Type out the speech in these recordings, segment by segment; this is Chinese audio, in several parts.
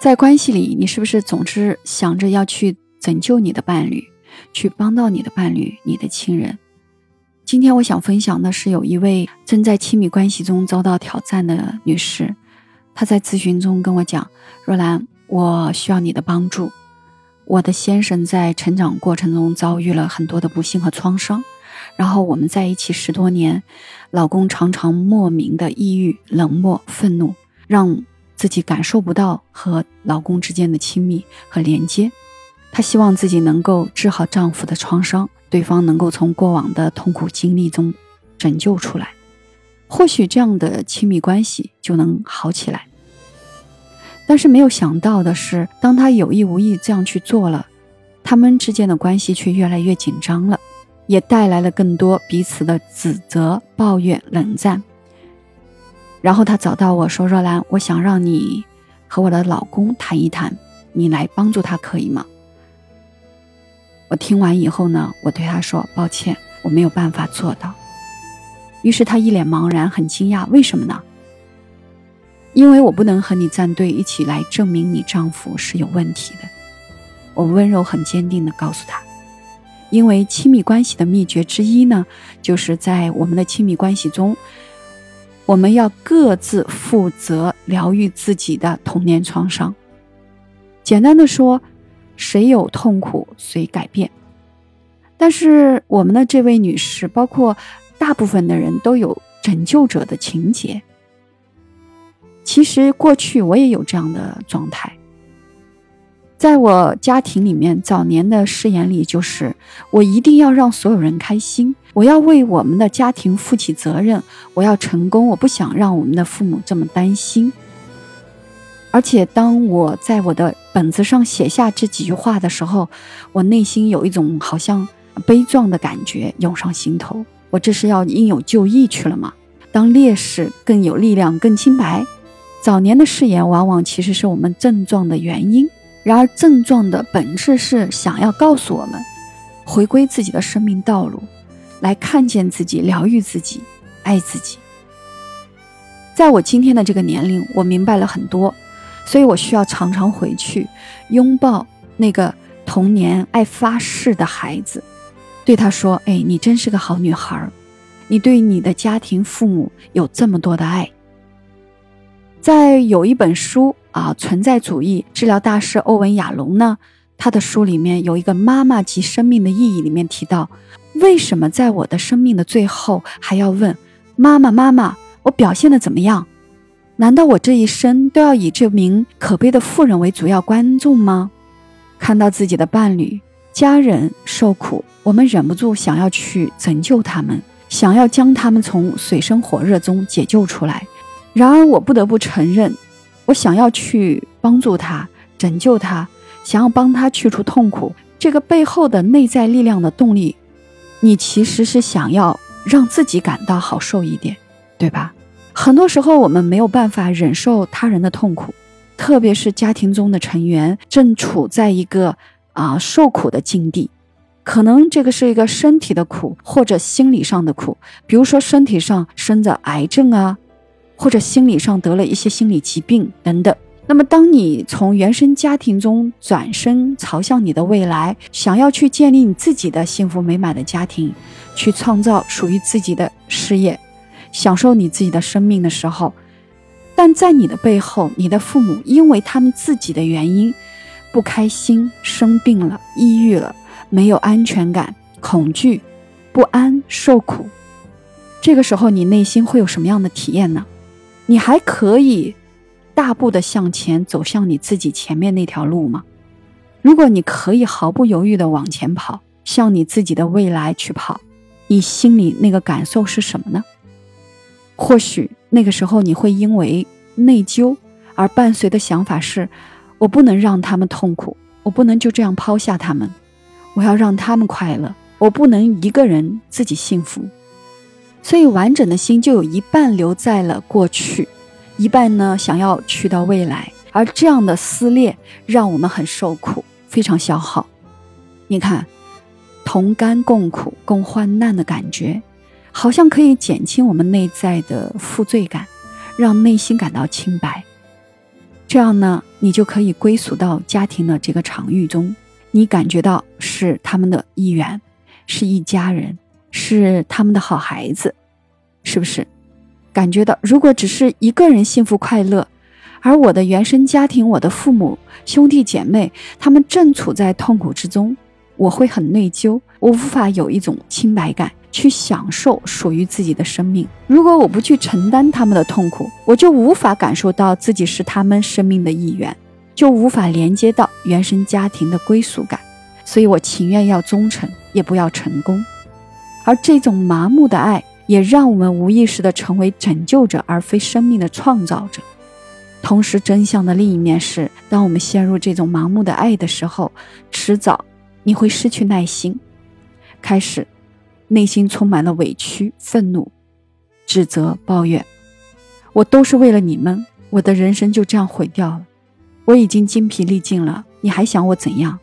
在关系里，你是不是总是想着要去拯救你的伴侣，去帮到你的伴侣、你的亲人？今天我想分享的是，有一位正在亲密关系中遭到挑战的女士，她在咨询中跟我讲：“若兰，我需要你的帮助。我的先生在成长过程中遭遇了很多的不幸和创伤，然后我们在一起十多年，老公常常莫名的抑郁、冷漠、愤怒，让。”自己感受不到和老公之间的亲密和连接，她希望自己能够治好丈夫的创伤，对方能够从过往的痛苦经历中拯救出来，或许这样的亲密关系就能好起来。但是没有想到的是，当她有意无意这样去做了，他们之间的关系却越来越紧张了，也带来了更多彼此的指责、抱怨、冷战。然后他找到我说：“若兰，我想让你和我的老公谈一谈，你来帮助他可以吗？”我听完以后呢，我对他说：“抱歉，我没有办法做到。”于是他一脸茫然，很惊讶：“为什么呢？”因为我不能和你站队，一起来证明你丈夫是有问题的。我温柔、很坚定地告诉他：“因为亲密关系的秘诀之一呢，就是在我们的亲密关系中。”我们要各自负责疗愈自己的童年创伤。简单的说，谁有痛苦谁改变。但是我们的这位女士，包括大部分的人都有拯救者的情节。其实过去我也有这样的状态。在我家庭里面，早年的誓言里就是我一定要让所有人开心，我要为我们的家庭负起责任，我要成功，我不想让我们的父母这么担心。而且当我在我的本子上写下这几句话的时候，我内心有一种好像悲壮的感觉涌上心头。我这是要应有就义去了吗？当烈士更有力量、更清白。早年的誓言往往其实是我们症状的原因。然而，症状的本质是想要告诉我们，回归自己的生命道路，来看见自己，疗愈自己，爱自己。在我今天的这个年龄，我明白了很多，所以我需要常常回去拥抱那个童年爱发誓的孩子，对他说：“哎，你真是个好女孩，你对你的家庭、父母有这么多的爱。”在有一本书。啊，存在主义治疗大师欧文·亚龙呢？他的书里面有一个“妈妈及生命的意义”，里面提到，为什么在我的生命的最后还要问妈妈？妈妈，我表现的怎么样？难道我这一生都要以这名可悲的妇人为主要观众吗？看到自己的伴侣、家人受苦，我们忍不住想要去拯救他们，想要将他们从水深火热中解救出来。然而，我不得不承认。我想要去帮助他，拯救他，想要帮他去除痛苦。这个背后的内在力量的动力，你其实是想要让自己感到好受一点，对吧？很多时候我们没有办法忍受他人的痛苦，特别是家庭中的成员正处在一个啊受苦的境地，可能这个是一个身体的苦，或者心理上的苦，比如说身体上生着癌症啊。或者心理上得了一些心理疾病等等，那么当你从原生家庭中转身朝向你的未来，想要去建立你自己的幸福美满的家庭，去创造属于自己的事业，享受你自己的生命的时候，但在你的背后，你的父母因为他们自己的原因，不开心、生病了、抑郁了，没有安全感、恐惧、不安、受苦，这个时候你内心会有什么样的体验呢？你还可以大步的向前走向你自己前面那条路吗？如果你可以毫不犹豫的往前跑，向你自己的未来去跑，你心里那个感受是什么呢？或许那个时候你会因为内疚而伴随的想法是：我不能让他们痛苦，我不能就这样抛下他们，我要让他们快乐，我不能一个人自己幸福。所以，完整的心就有一半留在了过去，一半呢想要去到未来。而这样的撕裂让我们很受苦，非常消耗。你看，同甘共苦、共患难的感觉，好像可以减轻我们内在的负罪感，让内心感到清白。这样呢，你就可以归属到家庭的这个场域中，你感觉到是他们的一员，是一家人，是他们的好孩子，是不是？感觉到如果只是一个人幸福快乐，而我的原生家庭，我的父母、兄弟姐妹，他们正处在痛苦之中，我会很内疚，我无法有一种清白感去享受属于自己的生命。如果我不去承担他们的痛苦，我就无法感受到自己是他们生命的一员，就无法连接到原生家庭的归属感。所以我情愿要忠诚，也不要成功。而这种麻木的爱，也让我们无意识地成为拯救者，而非生命的创造者。同时，真相的另一面是，当我们陷入这种盲目的爱的时候，迟早你会失去耐心，开始内心充满了委屈、愤怒、指责、抱怨。我都是为了你们，我的人生就这样毁掉了。我已经精疲力尽了，你还想我怎样？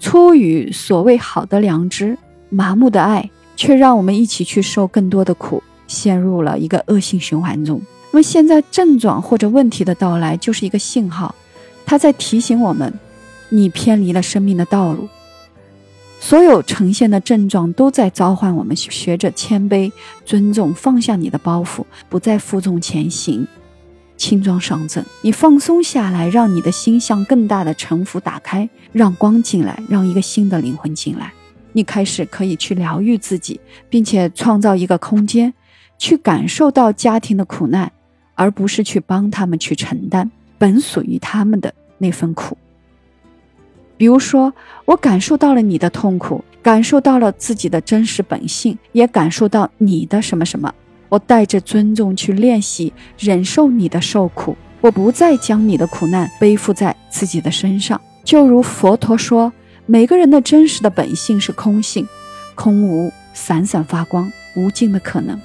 出于所谓好的良知，麻木的爱却让我们一起去受更多的苦，陷入了一个恶性循环中。那么现在症状或者问题的到来就是一个信号，它在提醒我们，你偏离了生命的道路。所有呈现的症状都在召唤我们学着谦卑、尊重，放下你的包袱，不再负重前行，轻装上阵。你放松下来，让你的心向更大的沉浮打开，让光进来，让一个新的灵魂进来。你开始可以去疗愈自己，并且创造一个空间，去感受到家庭的苦难。而不是去帮他们去承担本属于他们的那份苦。比如说，我感受到了你的痛苦，感受到了自己的真实本性，也感受到你的什么什么。我带着尊重去练习忍受你的受苦，我不再将你的苦难背负在自己的身上。就如佛陀说，每个人的真实的本性是空性，空无闪闪发光，无尽的可能。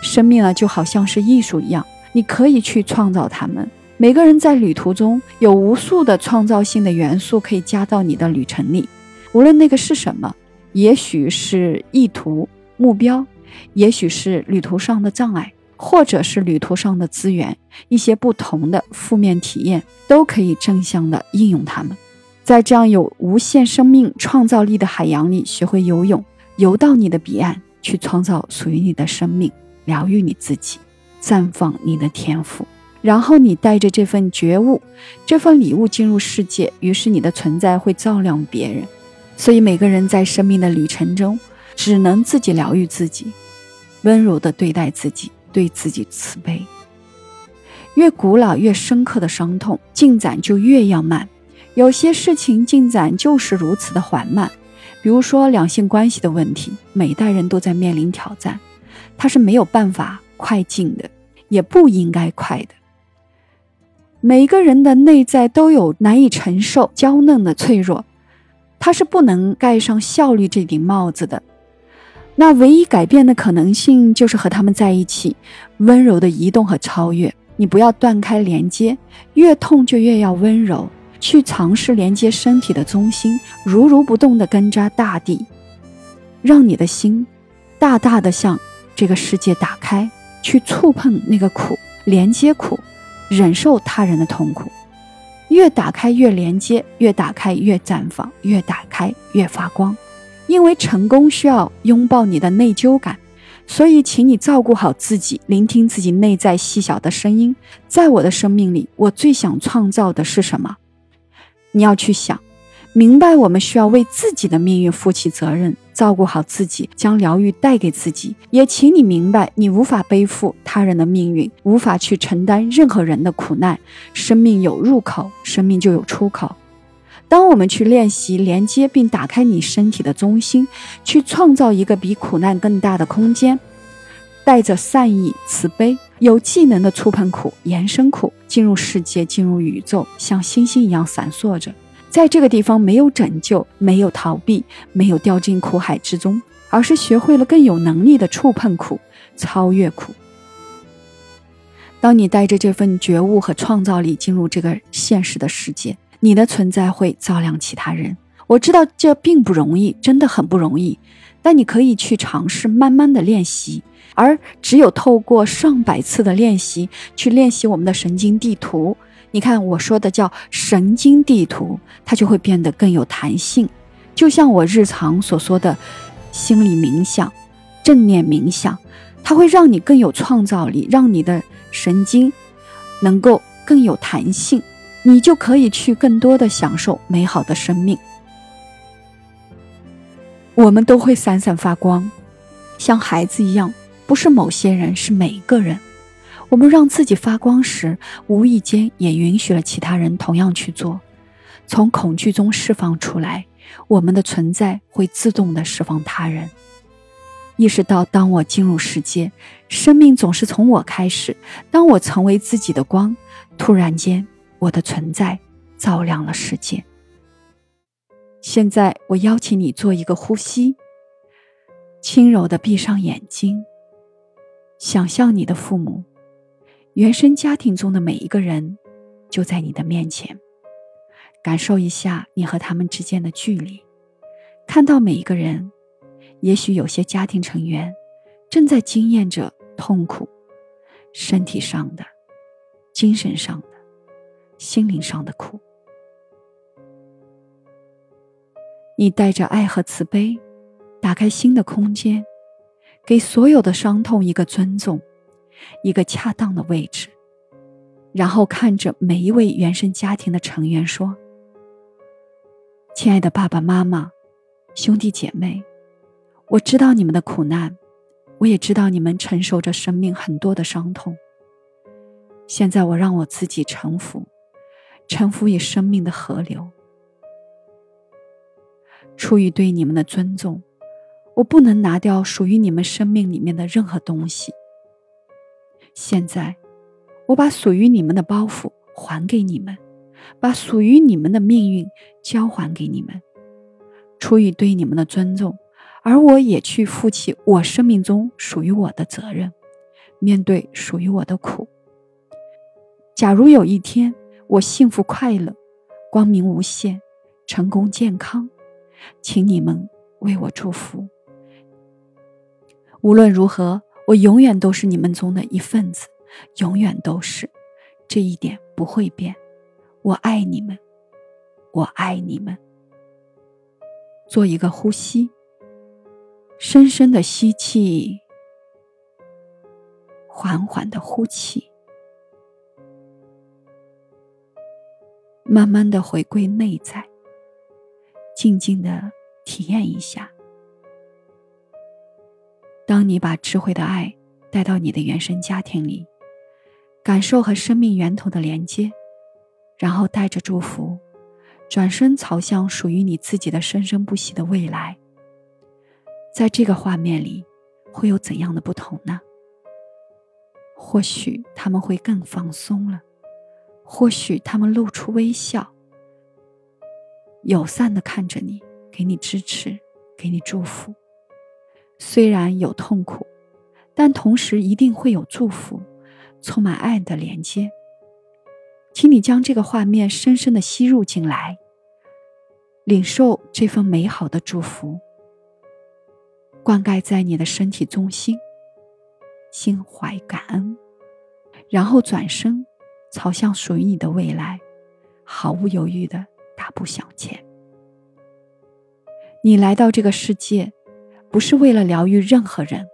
生命啊，就好像是艺术一样。你可以去创造它们。每个人在旅途中有无数的创造性的元素可以加到你的旅程里，无论那个是什么，也许是意图、目标，也许是旅途上的障碍，或者是旅途上的资源，一些不同的负面体验，都可以正向的应用它们。在这样有无限生命创造力的海洋里，学会游泳，游到你的彼岸，去创造属于你的生命，疗愈你自己。绽放你的天赋，然后你带着这份觉悟、这份礼物进入世界，于是你的存在会照亮别人。所以每个人在生命的旅程中，只能自己疗愈自己，温柔地对待自己，对自己慈悲。越古老越深刻的伤痛，进展就越要慢。有些事情进展就是如此的缓慢，比如说两性关系的问题，每代人都在面临挑战，他是没有办法快进的。也不应该快的。每个人的内在都有难以承受、娇嫩的脆弱，他是不能盖上效率这顶帽子的。那唯一改变的可能性就是和他们在一起，温柔的移动和超越。你不要断开连接，越痛就越要温柔，去尝试连接身体的中心，如如不动的根扎大地，让你的心大大的向这个世界打开。去触碰那个苦，连接苦，忍受他人的痛苦，越打开越连接，越打开越绽放，越打开越发光。因为成功需要拥抱你的内疚感，所以请你照顾好自己，聆听自己内在细小的声音。在我的生命里，我最想创造的是什么？你要去想。明白，我们需要为自己的命运负起责任，照顾好自己，将疗愈带给自己。也请你明白，你无法背负他人的命运，无法去承担任何人的苦难。生命有入口，生命就有出口。当我们去练习连接并打开你身体的中心，去创造一个比苦难更大的空间，带着善意、慈悲，有技能的触碰苦、延伸苦，进入世界，进入宇宙，像星星一样闪烁着。在这个地方，没有拯救，没有逃避，没有掉进苦海之中，而是学会了更有能力的触碰苦，超越苦。当你带着这份觉悟和创造力进入这个现实的世界，你的存在会照亮其他人。我知道这并不容易，真的很不容易，但你可以去尝试，慢慢的练习。而只有透过上百次的练习，去练习我们的神经地图。你看我说的叫神经地图，它就会变得更有弹性。就像我日常所说的，心理冥想、正念冥想，它会让你更有创造力，让你的神经能够更有弹性，你就可以去更多的享受美好的生命。我们都会闪闪发光，像孩子一样，不是某些人，是每一个人。我们让自己发光时，无意间也允许了其他人同样去做。从恐惧中释放出来，我们的存在会自动的释放他人。意识到，当我进入世界，生命总是从我开始。当我成为自己的光，突然间，我的存在照亮了世界。现在，我邀请你做一个呼吸，轻柔的闭上眼睛，想象你的父母、原生家庭中的每一个人就在你的面前，感受一下你和他们之间的距离，看到每一个人，也许有些家庭成员正在经验着痛苦，身体上的、精神上的、心灵上的苦。你带着爱和慈悲，打开新的空间，给所有的伤痛一个尊重，一个恰当的位置，然后看着每一位原生家庭的成员说：“亲爱的爸爸妈妈、兄弟姐妹，我知道你们的苦难，我也知道你们承受着生命很多的伤痛。现在我让我自己臣服，臣服于生命的河流。”出于对你们的尊重，我不能拿掉属于你们生命里面的任何东西。现在，我把属于你们的包袱还给你们，把属于你们的命运交还给你们。出于对你们的尊重，而我也去负起我生命中属于我的责任，面对属于我的苦。假如有一天我幸福快乐、光明无限、成功健康，请你们为我祝福。无论如何，我永远都是你们中的一份子，永远都是，这一点不会变。我爱你们，我爱你们。做一个呼吸，深深的吸气，缓缓的呼气，慢慢的回归内在。静静的体验一下，当你把智慧的爱带到你的原生家庭里，感受和生命源头的连接，然后带着祝福，转身朝向属于你自己的生生不息的未来。在这个画面里，会有怎样的不同呢？或许他们会更放松了，或许他们露出微笑。友善的看着你，给你支持，给你祝福。虽然有痛苦，但同时一定会有祝福，充满爱的连接。请你将这个画面深深的吸入进来，领受这份美好的祝福，灌溉在你的身体中心，心怀感恩，然后转身朝向属于你的未来，毫不犹豫的。大步向前。你来到这个世界，不是为了疗愈任何人。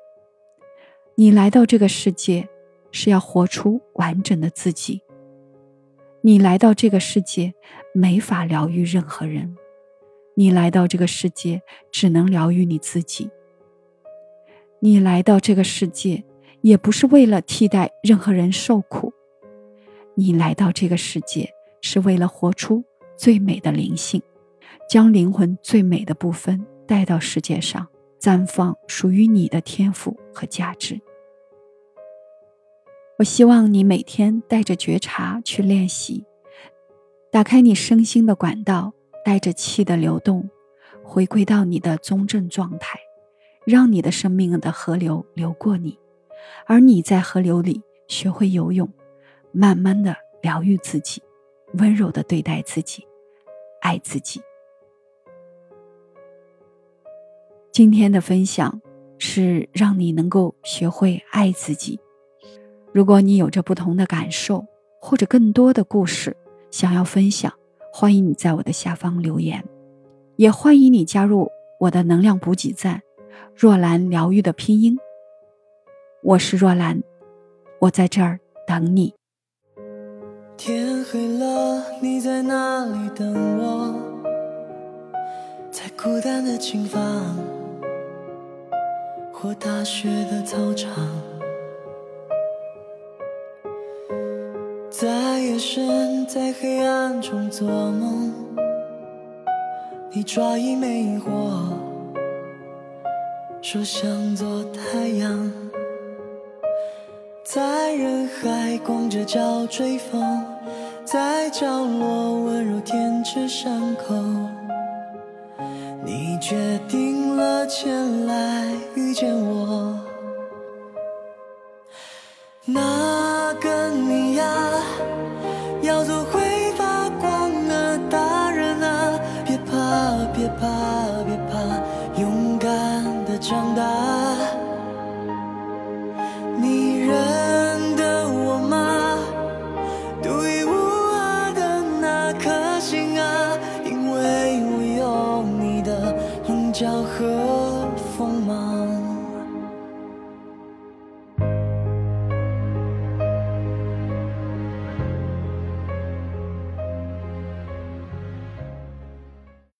你来到这个世界，是要活出完整的自己。你来到这个世界，没法疗愈任何人。你来到这个世界，只能疗愈你自己。你来到这个世界，也不是为了替代任何人受苦。你来到这个世界，是为了活出。最美的灵性，将灵魂最美的部分带到世界上，绽放属于你的天赋和价值。我希望你每天带着觉察去练习，打开你身心的管道，带着气的流动，回归到你的中正状态，让你的生命的河流流过你，而你在河流里学会游泳，慢慢的疗愈自己，温柔的对待自己。爱自己。今天的分享是让你能够学会爱自己。如果你有着不同的感受，或者更多的故事想要分享，欢迎你在我的下方留言，也欢迎你加入我的能量补给站——若兰疗愈的拼音。我是若兰，我在这儿等你。天黑了，你在哪里等我？在孤单的琴房，或大学的操场，在夜深，在黑暗中做梦，你抓一枚萤火，说想做太阳。在人海光着脚追风，在角落温柔舔舐伤口。你决定了前来遇见我，